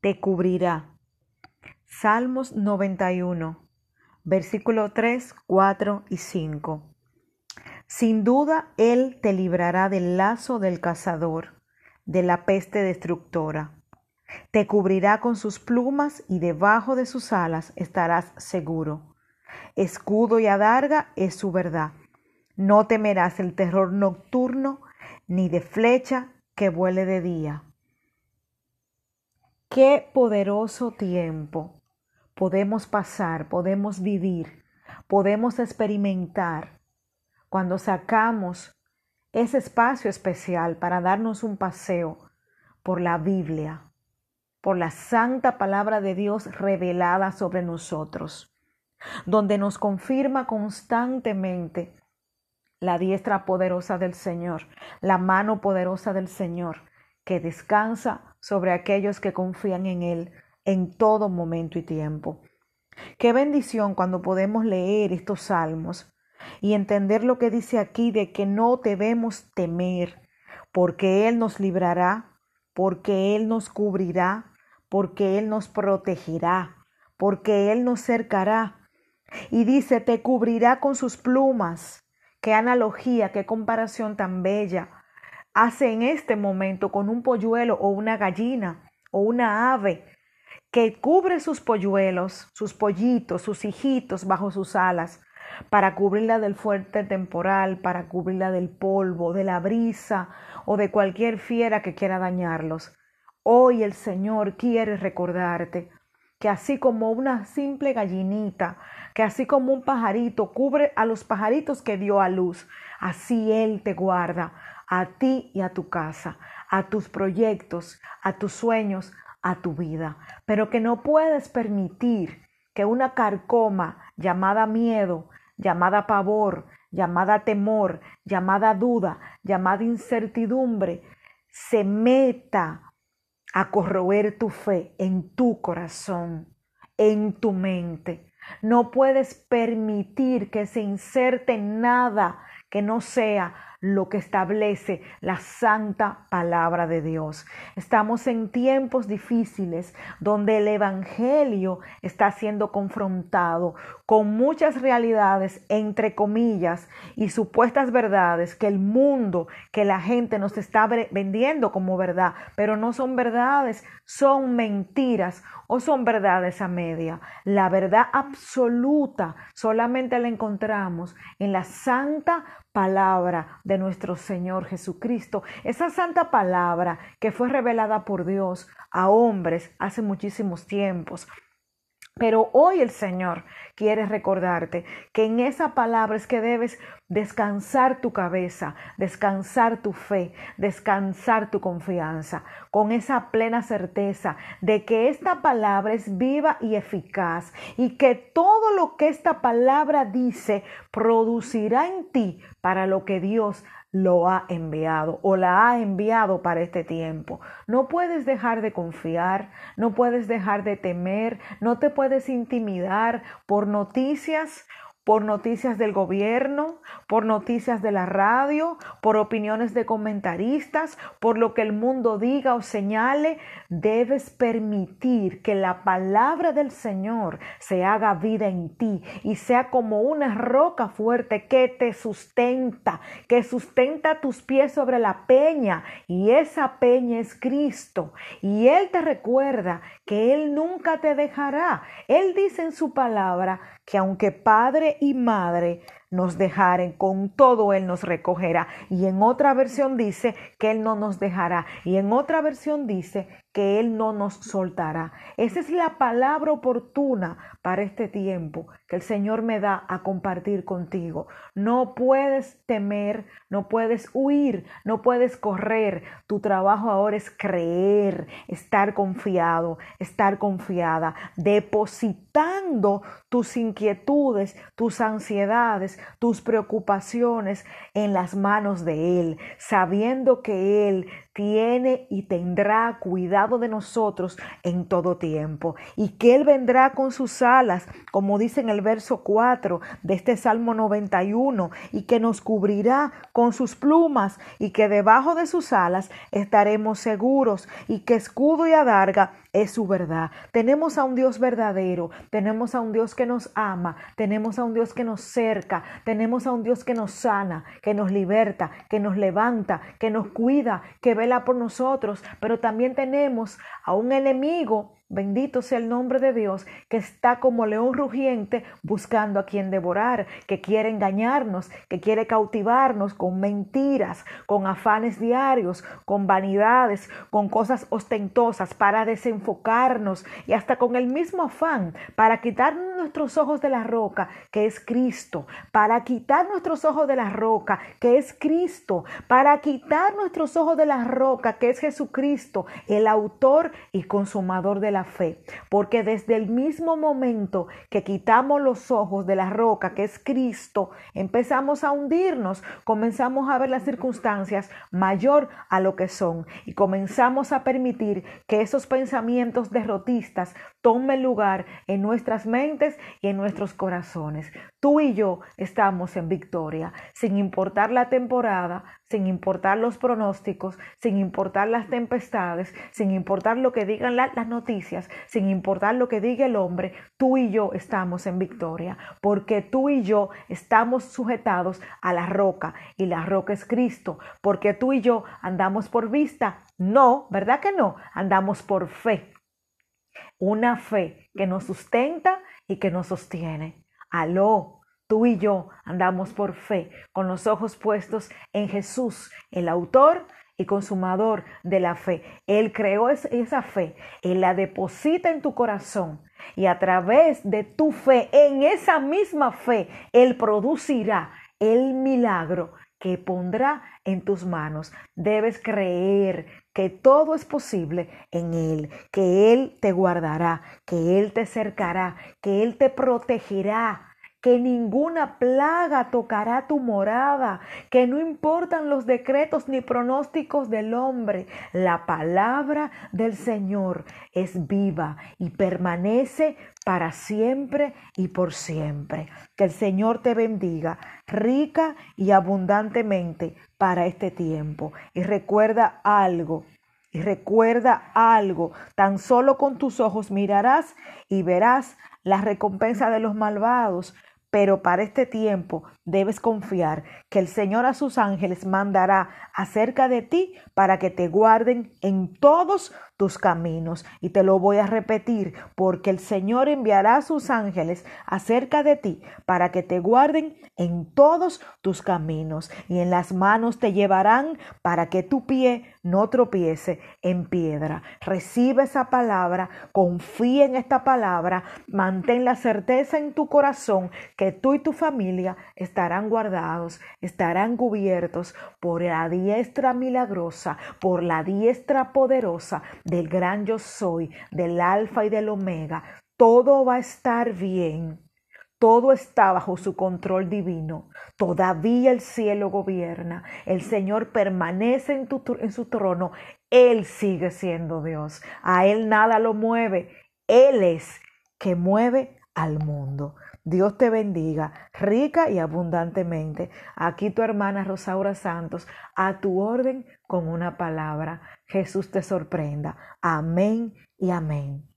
te cubrirá. Salmos 91, versículo 3, 4 y 5. Sin duda Él te librará del lazo del cazador, de la peste destructora. Te cubrirá con sus plumas y debajo de sus alas estarás seguro. Escudo y adarga es su verdad. No temerás el terror nocturno, ni de flecha que vuele de día. Qué poderoso tiempo podemos pasar, podemos vivir, podemos experimentar cuando sacamos ese espacio especial para darnos un paseo por la Biblia, por la santa palabra de Dios revelada sobre nosotros, donde nos confirma constantemente la diestra poderosa del Señor, la mano poderosa del Señor, que descansa sobre aquellos que confían en Él en todo momento y tiempo. Qué bendición cuando podemos leer estos salmos y entender lo que dice aquí de que no debemos temer, porque Él nos librará, porque Él nos cubrirá, porque Él nos protegerá, porque Él nos cercará. Y dice, te cubrirá con sus plumas. Qué analogía, qué comparación tan bella hace en este momento con un polluelo o una gallina o una ave que cubre sus polluelos, sus pollitos, sus hijitos bajo sus alas para cubrirla del fuerte temporal, para cubrirla del polvo, de la brisa o de cualquier fiera que quiera dañarlos. Hoy el Señor quiere recordarte que así como una simple gallinita, que así como un pajarito cubre a los pajaritos que dio a luz, así Él te guarda a ti y a tu casa, a tus proyectos, a tus sueños, a tu vida. Pero que no puedes permitir que una carcoma llamada miedo, llamada pavor, llamada temor, llamada duda, llamada incertidumbre, se meta a corroer tu fe en tu corazón, en tu mente. No puedes permitir que se inserte nada que no sea lo que establece la santa palabra de Dios. Estamos en tiempos difíciles donde el Evangelio está siendo confrontado con muchas realidades, entre comillas, y supuestas verdades que el mundo, que la gente nos está vendiendo como verdad, pero no son verdades, son mentiras o son verdades a media. La verdad absoluta solamente la encontramos en la santa palabra de nuestro Señor Jesucristo, esa santa palabra que fue revelada por Dios a hombres hace muchísimos tiempos. Pero hoy el Señor quiere recordarte que en esa palabra es que debes descansar tu cabeza, descansar tu fe, descansar tu confianza, con esa plena certeza de que esta palabra es viva y eficaz y que todo lo que esta palabra dice producirá en ti para lo que Dios lo ha enviado o la ha enviado para este tiempo. No puedes dejar de confiar, no puedes dejar de temer, no te puedes intimidar por noticias por noticias del gobierno, por noticias de la radio, por opiniones de comentaristas, por lo que el mundo diga o señale, debes permitir que la palabra del Señor se haga vida en ti y sea como una roca fuerte que te sustenta, que sustenta tus pies sobre la peña y esa peña es Cristo. Y Él te recuerda que Él nunca te dejará. Él dice en su palabra que aunque padre y madre nos dejaren, con todo Él nos recogerá. Y en otra versión dice que Él no nos dejará. Y en otra versión dice que Él no nos soltará. Esa es la palabra oportuna para este tiempo que el Señor me da a compartir contigo. No puedes temer, no puedes huir, no puedes correr. Tu trabajo ahora es creer, estar confiado, estar confiada, depositando tus inquietudes, tus ansiedades, tus preocupaciones en las manos de Él, sabiendo que Él tiene y tendrá cuidado de nosotros en todo tiempo, y que Él vendrá con sus alas, como dice en el verso 4 de este Salmo 91, y que nos cubrirá con sus plumas, y que debajo de sus alas estaremos seguros, y que escudo y adarga es su verdad. Tenemos a un Dios verdadero, tenemos a un Dios que nos ama, tenemos a un Dios que nos cerca, tenemos a un Dios que nos sana, que nos liberta, que nos levanta, que nos cuida, que por nosotros, pero también tenemos a un enemigo Bendito sea el nombre de Dios, que está como león rugiente buscando a quien devorar, que quiere engañarnos, que quiere cautivarnos con mentiras, con afanes diarios, con vanidades, con cosas ostentosas para desenfocarnos y hasta con el mismo afán para quitar nuestros ojos de la roca, que es Cristo, para quitar nuestros ojos de la roca, que es Cristo, para quitar nuestros ojos de la roca, que es Jesucristo, el autor y consumador de la fe, porque desde el mismo momento que quitamos los ojos de la roca, que es Cristo, empezamos a hundirnos, comenzamos a ver las circunstancias mayor a lo que son. Y comenzamos a permitir que esos pensamientos derrotistas tomen lugar en nuestras mentes y en nuestros corazones. Tú y yo estamos en victoria, sin importar la temporada, sin importar los pronósticos, sin importar las tempestades, sin importar lo que digan las noticias, sin importar lo que diga el hombre, tú y yo estamos en victoria, porque tú y yo estamos sujetados a la roca y la roca es Cristo, porque tú y yo andamos por vista, no, ¿verdad que no? Andamos por fe. Una fe que nos sustenta y que nos sostiene. Aló, Tú y yo andamos por fe, con los ojos puestos en Jesús, el autor y consumador de la fe. Él creó esa fe, Él la deposita en tu corazón y a través de tu fe, en esa misma fe, Él producirá el milagro que pondrá en tus manos. Debes creer que todo es posible en Él, que Él te guardará, que Él te cercará, que Él te protegerá que ninguna plaga tocará tu morada, que no importan los decretos ni pronósticos del hombre, la palabra del Señor es viva y permanece para siempre y por siempre. Que el Señor te bendiga rica y abundantemente para este tiempo. Y recuerda algo, y recuerda algo, tan solo con tus ojos mirarás y verás la recompensa de los malvados, pero para este tiempo debes confiar que el Señor a sus ángeles mandará acerca de ti para que te guarden en todos tus caminos. Y te lo voy a repetir, porque el Señor enviará sus ángeles acerca de ti para que te guarden en todos tus caminos. Y en las manos te llevarán para que tu pie no tropiece en piedra. Recibe esa palabra, confía en esta palabra, mantén la certeza en tu corazón que tú y tu familia estarán guardados, estarán cubiertos por la diestra milagrosa, por la diestra poderosa del gran yo soy, del alfa y del omega. Todo va a estar bien. Todo está bajo su control divino. Todavía el cielo gobierna. El Señor permanece en, en, su trono. Él sigue siendo Dios. A Él nada lo mueve. Él es que mueve al mundo. Dios te bendiga rica y abundantemente. Aquí tu hermana Rosaura Santos, a tu orden con una palabra. Jesús te sorprenda. Amén y amén.